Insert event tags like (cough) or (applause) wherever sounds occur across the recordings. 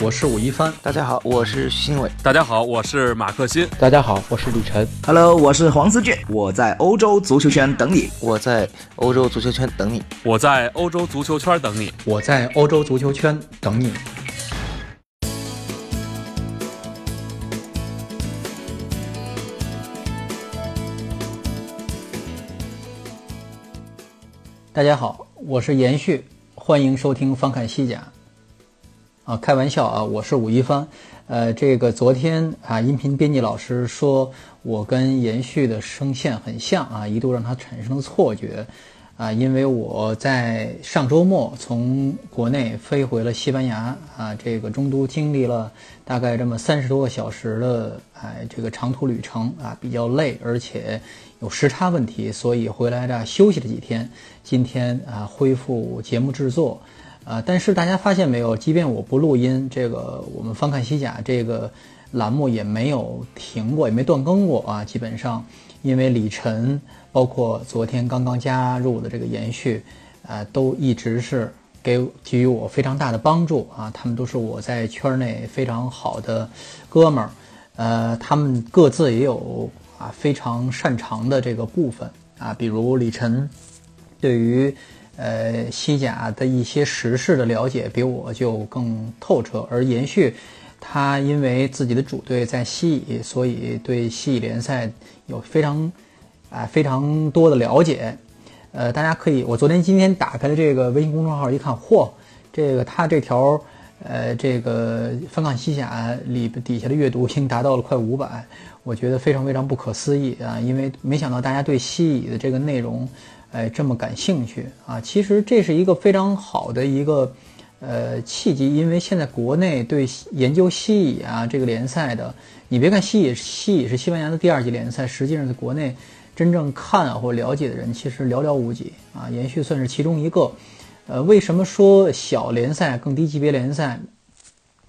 我是武一帆。大家好，我是徐新伟。大家好，我是马克欣。大家好，我是李晨。Hello，我是黄思俊。我在欧洲足球圈等你。我在欧洲足球圈等你。我在欧洲足球圈等你。我在欧洲足球圈等你。大家好，我是延续，欢迎收听翻看西甲。啊，开玩笑啊，我是武一帆。呃，这个昨天啊，音频编辑老师说我跟延续的声线很像啊，一度让他产生了错觉。啊，因为我在上周末从国内飞回了西班牙啊，这个中途经历了大概这么三十多个小时的哎这个长途旅程啊，比较累，而且有时差问题，所以回来这休息了几天。今天啊，恢复节目制作啊，但是大家发现没有，即便我不录音，这个我们翻看西甲这个栏目也没有停过，也没断更过啊，基本上因为李晨。包括昨天刚刚加入的这个延续，啊，都一直是给给予我非常大的帮助啊。他们都是我在圈内非常好的哥们儿，呃，他们各自也有啊非常擅长的这个部分啊。比如李晨，对于呃西甲的一些时事的了解比我就更透彻，而延续他因为自己的主队在西乙，所以对西乙联赛有非常。啊，非常多的了解，呃，大家可以，我昨天、今天打开了这个微信公众号，一看，嚯，这个他这条，呃，这个翻看西甲里底下的阅读已经达到了快五百，我觉得非常非常不可思议啊，因为没想到大家对西乙的这个内容，哎，这么感兴趣啊。其实这是一个非常好的一个呃契机，因为现在国内对研究西乙啊这个联赛的，你别看西乙，西乙是西班牙的第二级联赛，实际上在国内。真正看或了解的人其实寥寥无几啊，延续算是其中一个。呃，为什么说小联赛、更低级别联赛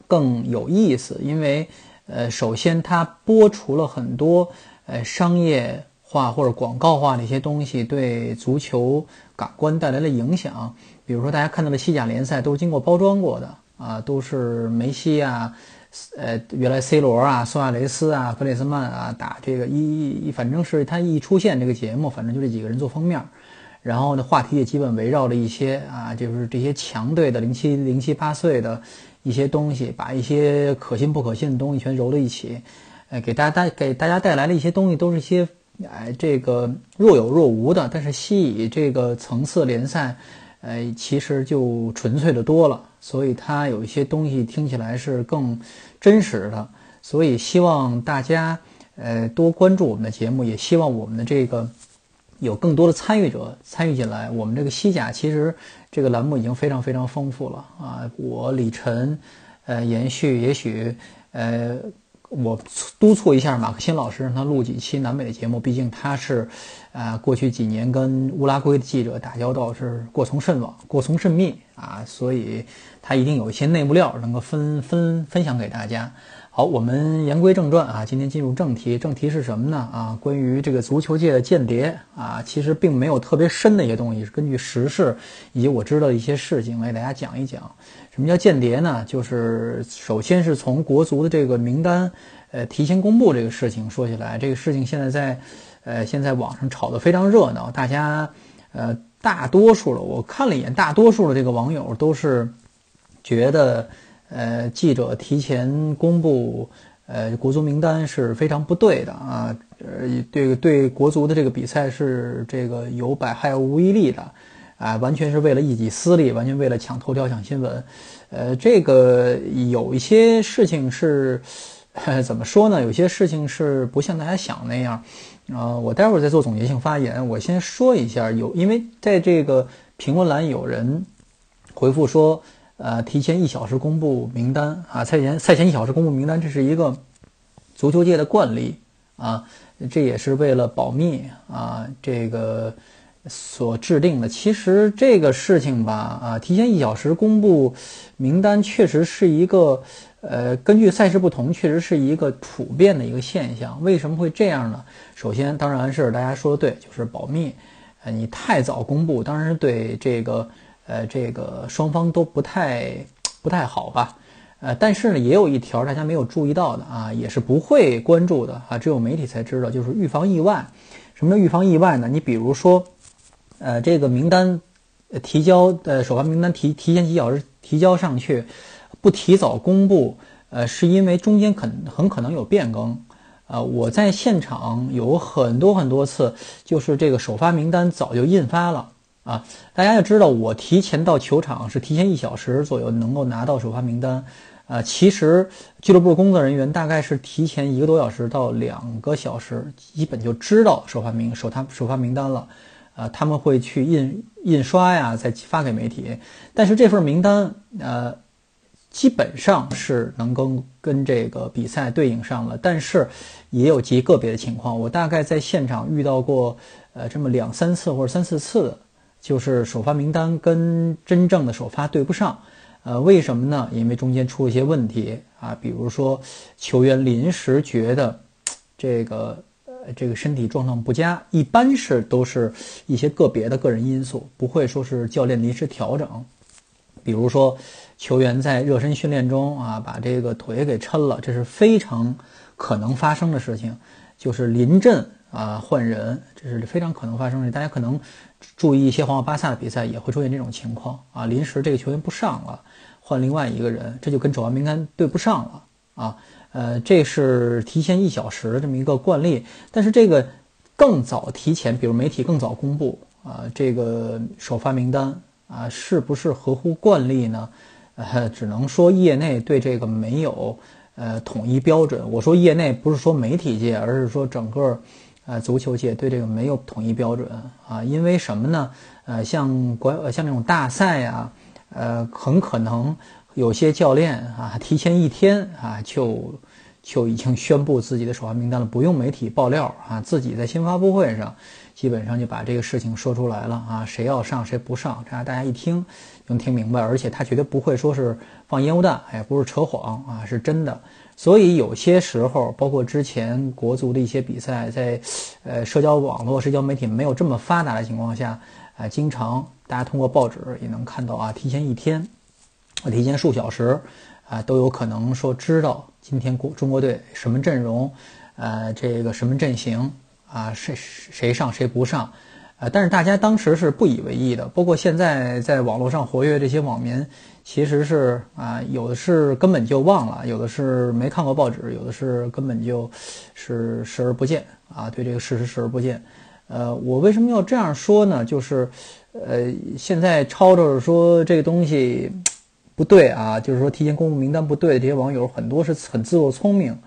更有意思？因为呃，首先它剥除了很多呃商业化或者广告化的一些东西对足球感官带来的影响。比如说，大家看到的西甲联赛都是经过包装过的啊，都是梅西啊。呃，原来 C 罗啊、苏亚雷斯啊、格列斯曼啊打这个一一，反正是他一出现这个节目，反正就这几个人做封面，然后呢，话题也基本围绕着一些啊，就是这些强队的零七零七八岁的一些东西，把一些可信不可信的东西全揉在一起，呃，给大家带给大家带来的一些东西都是一些哎这个若有若无的，但是西乙这个层次联赛。呃，其实就纯粹的多了，所以它有一些东西听起来是更真实的，所以希望大家呃多关注我们的节目，也希望我们的这个有更多的参与者参与进来。我们这个西甲其实这个栏目已经非常非常丰富了啊，我李晨，呃，延续也许呃。我督促一下马克辛老师，让他录几期南美的节目。毕竟他是，啊，过去几年跟乌拉圭的记者打交道是过从甚往、过从甚密啊，所以他一定有一些内幕料能够分分分享给大家。好，我们言归正传啊，今天进入正题。正题是什么呢？啊，关于这个足球界的间谍啊，其实并没有特别深的一些东西，是根据时事以及我知道的一些事情来给大家讲一讲。什么叫间谍呢？就是首先是从国足的这个名单，呃，提前公布这个事情说起来，这个事情现在在，呃，现在网上炒得非常热闹，大家，呃，大多数了，我看了一眼，大多数的这个网友都是觉得，呃，记者提前公布，呃，国足名单是非常不对的啊，呃，对对国足的这个比赛是这个有百害无一利的。啊，完全是为了一己私利，完全为了抢头条、抢新闻。呃，这个有一些事情是，(laughs) 怎么说呢？有些事情是不像大家想那样。啊，我待会儿再做总结性发言。我先说一下，有因为在这个评论栏有人回复说，呃，提前一小时公布名单啊，赛前赛前一小时公布名单，这是一个足球界的惯例啊，这也是为了保密啊，这个。所制定的，其实这个事情吧，啊，提前一小时公布名单，确实是一个，呃，根据赛事不同，确实是一个普遍的一个现象。为什么会这样呢？首先，当然是大家说的对，就是保密。呃，你太早公布，当然是对这个，呃，这个双方都不太不太好吧。呃，但是呢，也有一条大家没有注意到的啊，也是不会关注的啊，只有媒体才知道，就是预防意外。什么叫预防意外呢？你比如说，呃，这个名单提交的首发名单提提前几小时提交上去，不提早公布，呃，是因为中间可很可能有变更。啊，我在现场有很多很多次，就是这个首发名单早就印发了啊。大家要知道，我提前到球场是提前一小时左右能够拿到首发名单，啊，其实俱乐部工作人员大概是提前一个多小时到两个小时，基本就知道首发名首他首发名单了，啊，他们会去印印刷呀，再发给媒体。但是这份名单，呃。基本上是能够跟这个比赛对应上了，但是也有极个别的情况。我大概在现场遇到过，呃，这么两三次或者三四次，就是首发名单跟真正的首发对不上。呃，为什么呢？因为中间出了一些问题啊，比如说球员临时觉得这个呃这个身体状况不佳，一般是都是一些个别的个人因素，不会说是教练临时调整。比如说，球员在热身训练中啊，把这个腿给抻了，这是非常可能发生的事情。就是临阵啊换人，这是非常可能发生的。大家可能注意一些皇马、巴萨的比赛，也会出现这种情况啊。临时这个球员不上了，换另外一个人，这就跟首发名单对不上了啊。呃，这是提前一小时的这么一个惯例。但是这个更早提前，比如媒体更早公布啊，这个首发名单。啊，是不是合乎惯例呢？呃，只能说业内对这个没有呃统一标准。我说业内不是说媒体界，而是说整个呃足球界对这个没有统一标准啊。因为什么呢？呃，像国像这种大赛呀，呃，很可能有些教练啊，提前一天啊就就已经宣布自己的首发名单了，不用媒体爆料啊，自己在新发布会上。基本上就把这个事情说出来了啊，谁要上谁不上，这样大家一听能听明白。而且他绝对不会说是放烟雾弹，也不是扯谎啊，是真的。所以有些时候，包括之前国足的一些比赛，在呃社交网络、社交媒体没有这么发达的情况下，啊，经常大家通过报纸也能看到啊，提前一天，提前数小时，啊，都有可能说知道今天国中国队什么阵容，呃，这个什么阵型。啊，谁谁上谁不上，呃，但是大家当时是不以为意的。包括现在在网络上活跃这些网民，其实是啊，有的是根本就忘了，有的是没看过报纸，有的是根本就是视而不见啊，对这个事实视而不见。呃，我为什么要这样说呢？就是，呃，现在吵吵着说这个东西不对啊，就是说提前公布名单不对的这些网友，很多是很自作聪明。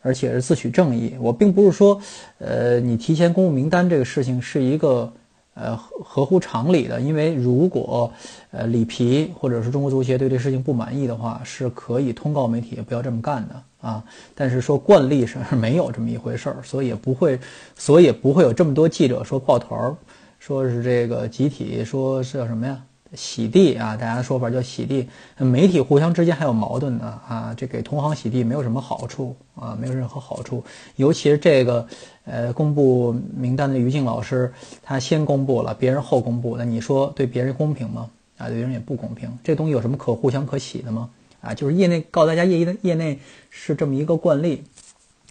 而且是自诩正义，我并不是说，呃，你提前公布名单这个事情是一个，呃，合合乎常理的。因为如果，呃，里皮或者是中国足协对这事情不满意的话，是可以通告媒体不要这么干的啊。但是说惯例是没有这么一回事儿，所以也不会，(laughs) 所以也不会有这么多记者说抱团儿，说是这个集体说是叫什么呀？洗地啊，大家的说法叫洗地。媒体互相之间还有矛盾呢啊，这给同行洗地没有什么好处啊，没有任何好处。尤其是这个，呃，公布名单的于静老师，他先公布了，别人后公布，那你说对别人公平吗？啊，对别人也不公平。这东西有什么可互相可洗的吗？啊，就是业内告诉大家，业内业内是这么一个惯例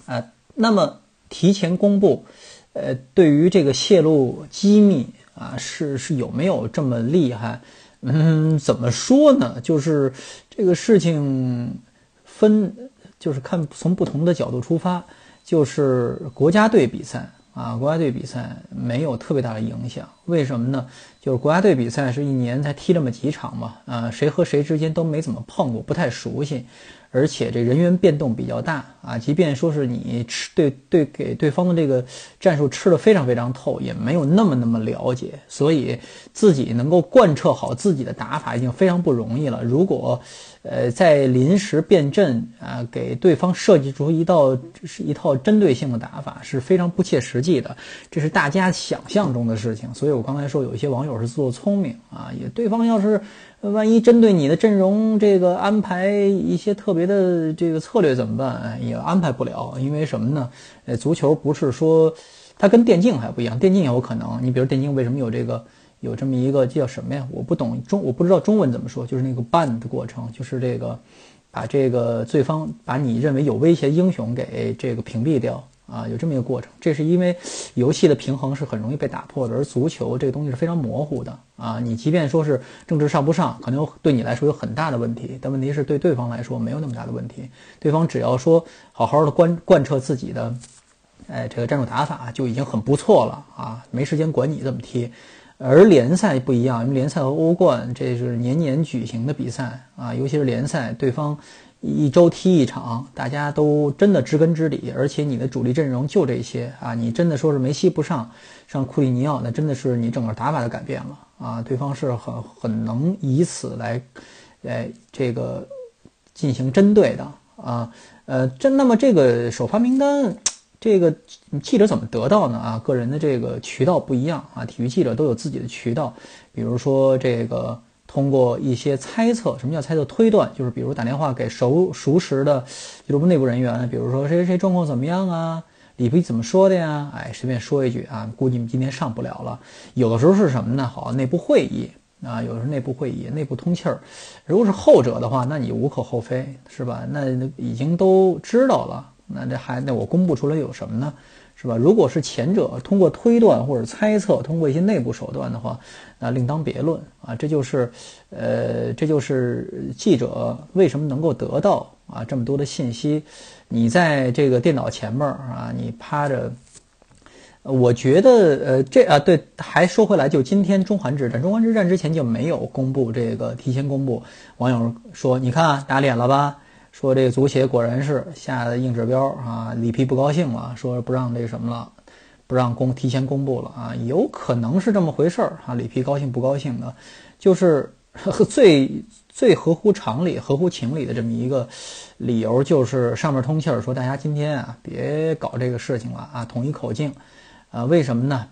啊。那么提前公布，呃，对于这个泄露机密。啊，是是有没有这么厉害？嗯，怎么说呢？就是这个事情分，就是看从不同的角度出发。就是国家队比赛啊，国家队比赛没有特别大的影响。为什么呢？就是国家队比赛是一年才踢这么几场嘛，啊，谁和谁之间都没怎么碰过，不太熟悉。而且这人员变动比较大啊，即便说是你吃对对给对方的这个战术吃的非常非常透，也没有那么那么了解，所以自己能够贯彻好自己的打法已经非常不容易了。如果呃在临时变阵啊，给对方设计出一道是一套针对性的打法，是非常不切实际的，这是大家想象中的事情。所以我刚才说有一些网友是自作聪明啊，也对方要是。万一针对你的阵容这个安排一些特别的这个策略怎么办？也安排不了，因为什么呢？呃，足球不是说它跟电竞还不一样，电竞有可能。你比如电竞为什么有这个有这么一个叫什么呀？我不懂中，我不知道中文怎么说，就是那个 ban 的过程，就是这个把这个对方把你认为有威胁英雄给这个屏蔽掉啊，有这么一个过程。这是因为游戏的平衡是很容易被打破的，而足球这个东西是非常模糊的啊。你即便说是政治上不上，可能对你来说有很大的问题，但问题是对对方来说没有那么大的问题。对方只要说好好的贯贯彻自己的，哎，这个战术打法就已经很不错了啊，没时间管你怎么踢。而联赛不一样，因为联赛和欧冠这是年年举行的比赛啊，尤其是联赛，对方一周踢一场，大家都真的知根知底，而且你的主力阵容就这些啊，你真的说是梅西不上，上库利尼奥，那真的是你整个打法的改变了啊，对方是很很能以此来，哎，这个进行针对的啊，呃，这那么这个首发名单。这个记者怎么得到呢？啊，个人的这个渠道不一样啊，体育记者都有自己的渠道，比如说这个通过一些猜测，什么叫猜测推断？就是比如打电话给熟熟识的俱乐部内部人员，比如说谁谁状况怎么样啊？里皮怎么说的呀？哎，随便说一句啊，估计你今天上不了了。有的时候是什么呢？好，内部会议啊，有的是内部会议，内部通气儿。如果是后者的话，那你无可厚非，是吧？那已经都知道了。那这还那我公布出来有什么呢？是吧？如果是前者通过推断或者猜测，通过一些内部手段的话，那另当别论啊。这就是，呃，这就是记者为什么能够得到啊这么多的信息。你在这个电脑前面啊，你趴着，我觉得呃这啊对，还说回来，就今天中环之战，中环之战之前就没有公布这个提前公布。网友说，你看打脸了吧？说这个足协果然是下的硬指标啊，里皮不高兴了，说不让这什么了，不让公提前公布了啊，有可能是这么回事儿啊，里皮高兴不高兴的，就是最最合乎常理、合乎情理的这么一个理由，就是上面通气儿说大家今天啊别搞这个事情了啊，统一口径啊，为什么呢？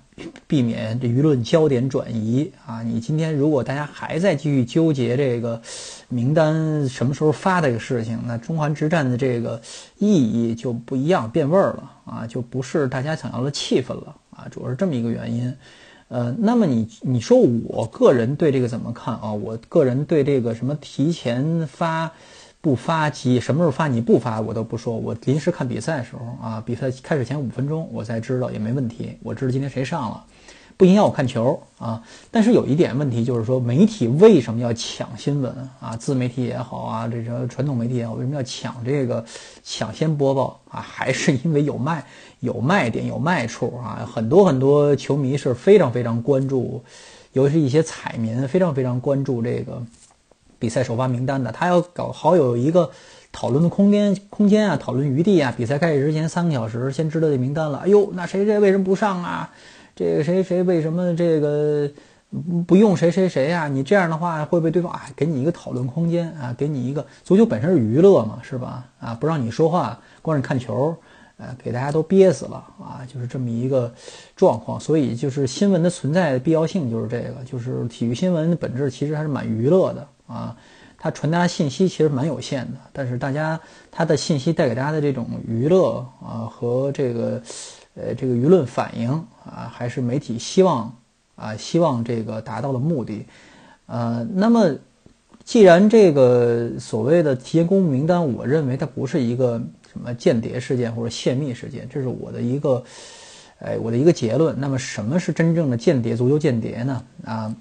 避免这舆论焦点转移啊！你今天如果大家还在继续纠结这个名单什么时候发这个事情，那中环之战的这个意义就不一样，变味儿了啊，就不是大家想要的气氛了啊，主要是这么一个原因。呃，那么你你说我个人对这个怎么看啊？我个人对这个什么提前发。不发急，什么时候发你不发我都不说。我临时看比赛的时候啊，比赛开始前五分钟我才知道也没问题。我知道今天谁上了，不影响我看球啊。但是有一点问题就是说，媒体为什么要抢新闻啊？自媒体也好啊，这个传统媒体也好，为什么要抢这个抢先播报啊？(laughs) 还是因为有卖有卖点有卖处啊？很多很多球迷是非常非常关注，尤其是一些彩民非常非常关注这个。比赛首发名单的，他要搞好有一个讨论的空间空间啊，讨论余地啊。比赛开始之前三个小时，先知道这名单了。哎呦，那谁谁为什么不上啊？这个谁谁为什么这个不用谁谁谁啊？你这样的话会被对方啊给你一个讨论空间啊？给你一个足球本身是娱乐嘛，是吧？啊，不让你说话，光是看球，呃，给大家都憋死了啊，就是这么一个状况。所以就是新闻的存在的必要性就是这个，就是体育新闻的本质其实还是蛮娱乐的。啊，它传达信息其实蛮有限的，但是大家它的信息带给大家的这种娱乐啊和这个呃这个舆论反应啊，还是媒体希望啊希望这个达到的目的。呃，那么既然这个所谓的提前公布名单，我认为它不是一个什么间谍事件或者泄密事件，这是我的一个哎我的一个结论。那么什么是真正的间谍足球间谍呢？啊？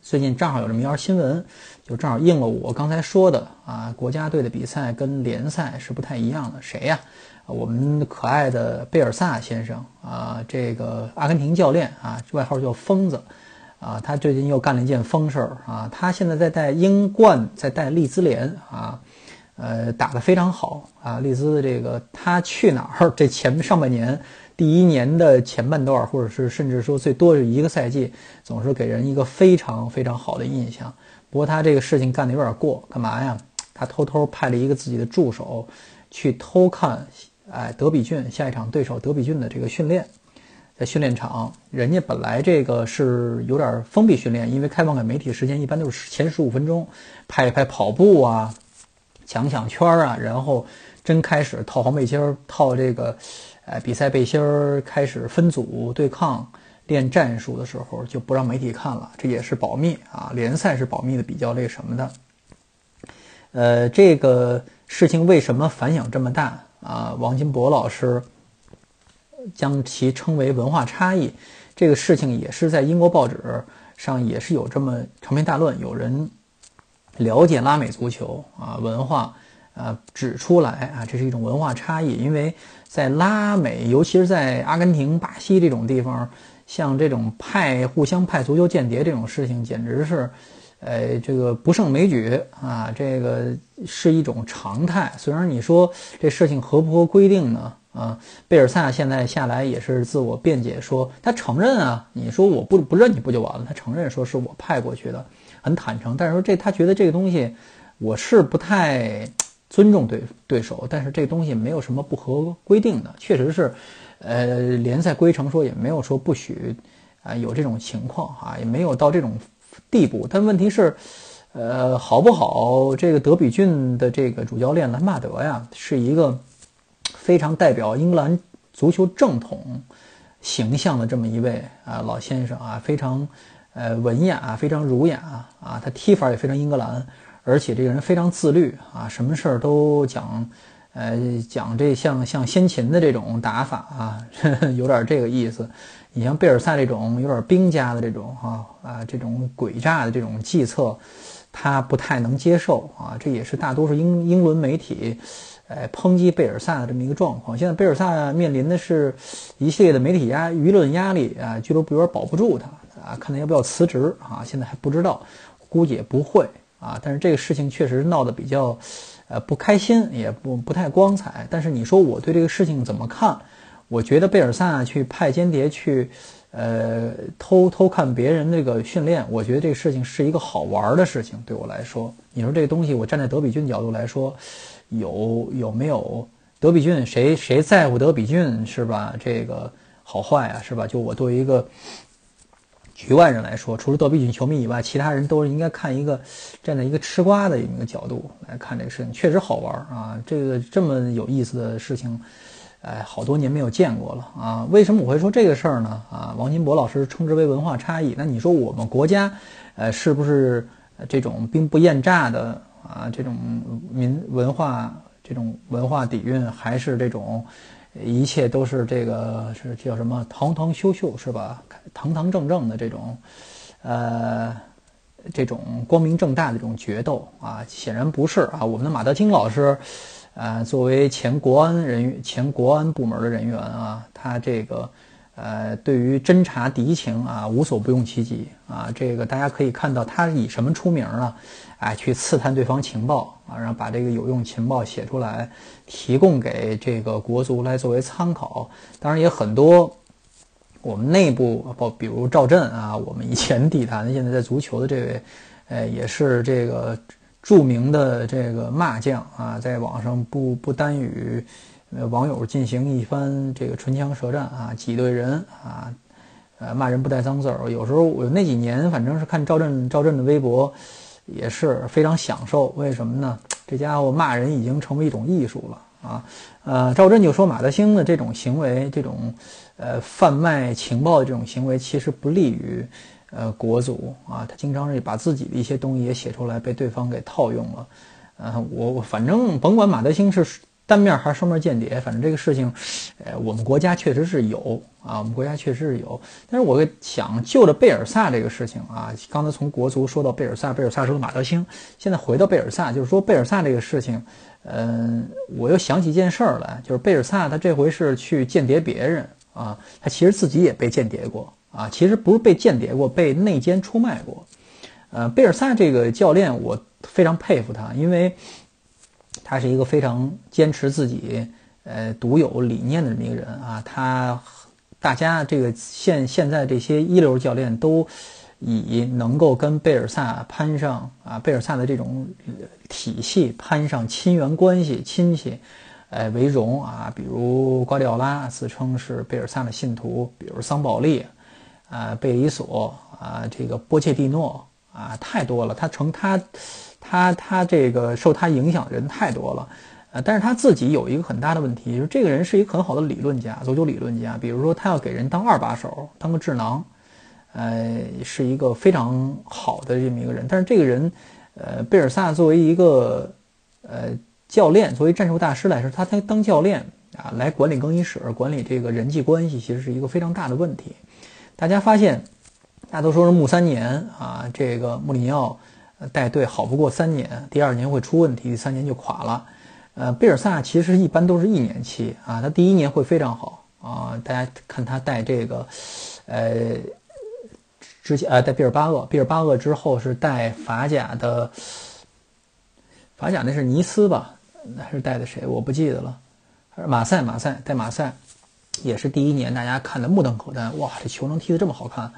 最近正好有这么一条新闻，就正好应了我刚才说的啊，国家队的比赛跟联赛是不太一样的。谁呀？我们可爱的贝尔萨先生啊，这个阿根廷教练啊，外号叫疯子啊，他最近又干了一件疯事儿啊，他现在在带英冠，在带利兹联啊，呃，打得非常好啊，利兹的这个他去哪儿？这前上半年。第一年的前半段，或者是甚至说最多是一个赛季，总是给人一个非常非常好的印象。不过他这个事情干得有点过，干嘛呀？他偷偷派了一个自己的助手去偷看，哎，德比郡下一场对手德比郡的这个训练，在训练场，人家本来这个是有点封闭训练，因为开放给媒体时间一般都是前十五分钟，拍一拍跑步啊，抢抢圈啊，然后真开始套黄背心儿套这个。呃，比赛背心儿开始分组对抗、练战术的时候，就不让媒体看了，这也是保密啊。联赛是保密的，比较那什么的。呃，这个事情为什么反响这么大啊？王金博老师将其称为文化差异，这个事情也是在英国报纸上也是有这么长篇大论，有人了解拉美足球啊文化。呃，指出来啊，这是一种文化差异，因为在拉美，尤其是在阿根廷、巴西这种地方，像这种派互相派足球间谍这种事情，简直是，呃，这个不胜枚举啊，这个是一种常态。虽然你说这事情合不合规定呢？啊，贝尔萨现在下来也是自我辩解说，他承认啊，你说我不不认你不就完了？他承认说是我派过去的，很坦诚。但是说这他觉得这个东西，我是不太。尊重对对手，但是这东西没有什么不合规定的，确实是，呃，联赛规程说也没有说不许，啊，有这种情况啊，也没有到这种地步。但问题是，呃，好不好？这个德比郡的这个主教练兰帕德呀，是一个非常代表英格兰足球正统形象的这么一位啊老先生啊，非常呃文雅啊，非常儒雅啊，他踢法也非常英格兰。而且这个人非常自律啊，什么事儿都讲，呃，讲这像像先秦的这种打法啊，(laughs) 有点这个意思。你像贝尔萨这种有点兵家的这种哈啊，这种诡诈的这种计策，他不太能接受啊。这也是大多数英英伦媒体，呃，抨击贝尔萨的这么一个状况。现在贝尔萨面临的是一系列的媒体压舆论压力啊，俱乐部有点保不住他啊，看他要不要辞职啊，现在还不知道，估计也不会。啊，但是这个事情确实闹得比较，呃，不开心，也不不太光彩。但是你说我对这个事情怎么看？我觉得贝尔萨去派间谍去，呃，偷偷看别人那个训练，我觉得这个事情是一个好玩的事情。对我来说，你说这个东西，我站在德比郡角度来说，有有没有德比郡？谁谁在乎德比郡是吧？这个好坏啊，是吧？就我作为一个。局外人来说，除了德比郡球迷以外，其他人都是应该看一个站在一个吃瓜的一个角度来看这个事情，确实好玩啊！这个这么有意思的事情，哎，好多年没有见过了啊！为什么我会说这个事儿呢？啊，王金博老师称之为文化差异。那你说我们国家，呃，是不是这种兵不厌诈的啊？这种民文化这种文化底蕴，还是这种？一切都是这个是叫什么堂堂秀秀是吧？堂堂正正的这种，呃，这种光明正大的这种决斗啊，显然不是啊。我们的马德清老师，啊，作为前国安人员、前国安部门的人员啊，他这个。呃，对于侦察敌情啊，无所不用其极啊。这个大家可以看到，他以什么出名呢？哎，去刺探对方情报啊，然后把这个有用情报写出来，提供给这个国足来作为参考。当然，也很多我们内部，包比如赵震啊，我们以前体坛现在在足球的这位，呃，也是这个著名的这个骂将啊，在网上不不单与。网友进行一番这个唇枪舌战啊，挤兑人啊，呃，骂人不带脏字儿。有时候我那几年反正是看赵震，赵震的微博也是非常享受。为什么呢？这家伙骂人已经成为一种艺术了啊。呃，赵震就说马德兴的这种行为，这种呃贩卖情报的这种行为，其实不利于呃国足啊。他经常是把自己的一些东西也写出来，被对方给套用了。呃，我我反正甭管马德兴是。单面还是双面间谍，反正这个事情，呃，我们国家确实是有啊，我们国家确实是有。但是我想就着贝尔萨这个事情啊，刚才从国足说到贝尔萨，贝尔萨说到马德兴，现在回到贝尔萨，就是说贝尔萨这个事情，嗯，我又想起一件事儿来，就是贝尔萨他这回是去间谍别人啊，他其实自己也被间谍过啊，其实不是被间谍过，被内奸出卖过。呃，贝尔萨这个教练我非常佩服他，因为。他是一个非常坚持自己呃独有理念的这么一个人啊，他大家这个现现在这些一流教练都以能够跟贝尔萨攀上啊贝尔萨的这种体系攀上亲缘关系亲戚，呃为荣啊，比如瓜迪奥拉自称是贝尔萨的信徒，比如桑保利啊贝里索啊这个波切蒂诺啊太多了，他成他。他他这个受他影响的人太多了，呃，但是他自己有一个很大的问题，就是这个人是一个很好的理论家，足球理论家。比如说，他要给人当二把手，当个智囊，呃，是一个非常好的这么一个人。但是这个人，呃，贝尔萨作为一个呃教练，作为战术大师来说，他他当教练啊，来管理更衣室、管理这个人际关系，其实是一个非常大的问题。大家发现，大都说是穆三年啊，这个穆里尼奥带队好不过三年，第二年会出问题，第三年就垮了。呃，贝尔萨其实一般都是一年期啊，他第一年会非常好啊。大家看他带这个，呃，之前呃带毕尔巴鄂，毕尔巴鄂之后是带法甲的，法甲那是尼斯吧？那是带的谁？我不记得了。马赛，马赛带马赛，也是第一年大家看的目瞪口呆，哇，这球能踢得这么好看，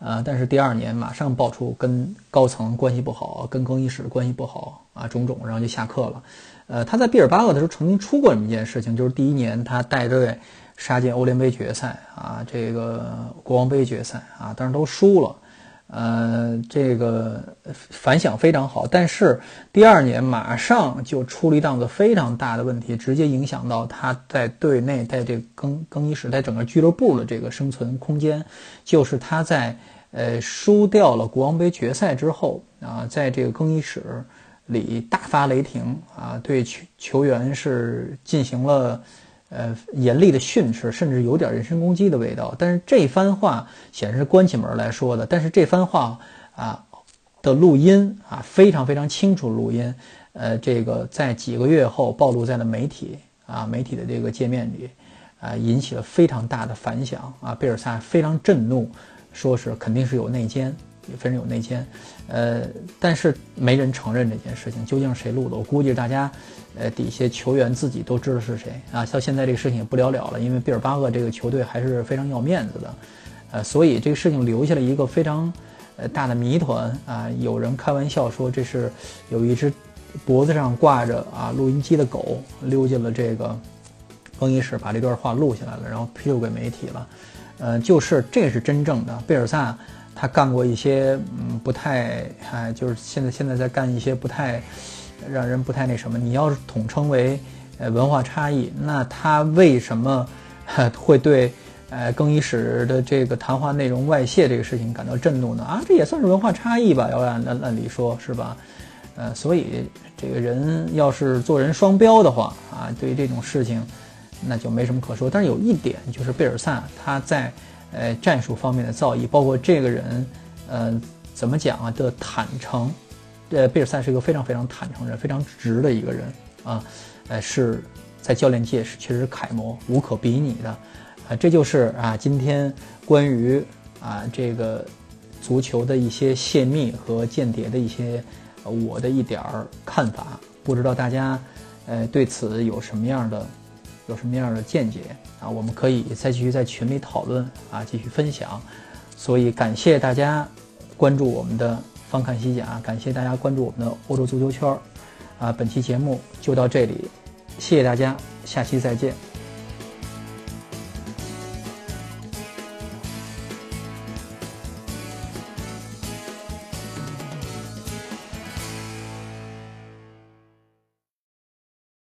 呃，但是第二年马上爆出跟高层关系不好，跟更衣室关系不好啊，种种，然后就下课了。呃，他在毕尔巴鄂的时候曾经出过这么一件事情，就是第一年他带队杀进欧联杯决赛啊，这个国王杯决赛啊，但是都输了，呃，这个反响非常好，但是第二年马上就出了一档子非常大的问题，直接影响到他在队内在这更更衣室在整个俱乐部的这个生存空间，就是他在呃输掉了国王杯决赛之后啊，在这个更衣室。里大发雷霆啊，对球球员是进行了呃严厉的训斥，甚至有点人身攻击的味道。但是这番话显然是关起门来说的，但是这番话啊的录音啊非常非常清楚录音，呃，这个在几个月后暴露在了媒体啊媒体的这个界面里，啊引起了非常大的反响啊，贝尔萨非常震怒，说是肯定是有内奸。也分有内奸，呃，但是没人承认这件事情究竟谁录的。我估计大家，呃，底下球员自己都知道是谁啊。到现在这个事情也不了了了，因为毕尔巴鄂这个球队还是非常要面子的，呃，所以这个事情留下了一个非常呃大的谜团啊。有人开玩笑说这是有一只脖子上挂着啊录音机的狗溜进了这个更衣室，把这段话录下来了，然后披露给媒体了。呃，就是这是真正的贝尔萨。他干过一些嗯不太哎，就是现在现在在干一些不太让人不太那什么。你要是统称为呃文化差异，那他为什么 (laughs) 会对呃更衣室的这个谈话内容外泄这个事情感到震怒呢？啊，这也算是文化差异吧？要按按按理说是吧？呃，所以这个人要是做人双标的话啊，对于这种事情那就没什么可说。但是有一点就是贝尔萨他在。呃，战术方面的造诣，包括这个人，呃，怎么讲啊？的坦诚，呃，贝尔萨是一个非常非常坦诚人，非常直的一个人啊，呃，是在教练界是确实楷模，无可比拟的，啊，这就是啊，今天关于啊这个足球的一些泄密和间谍的一些我的一点儿看法，不知道大家呃对此有什么样的？有什么样的见解啊？我们可以再继续在群里讨论啊，继续分享。所以感谢大家关注我们的方看西甲，感谢大家关注我们的欧洲足球圈儿啊。本期节目就到这里，谢谢大家，下期再见。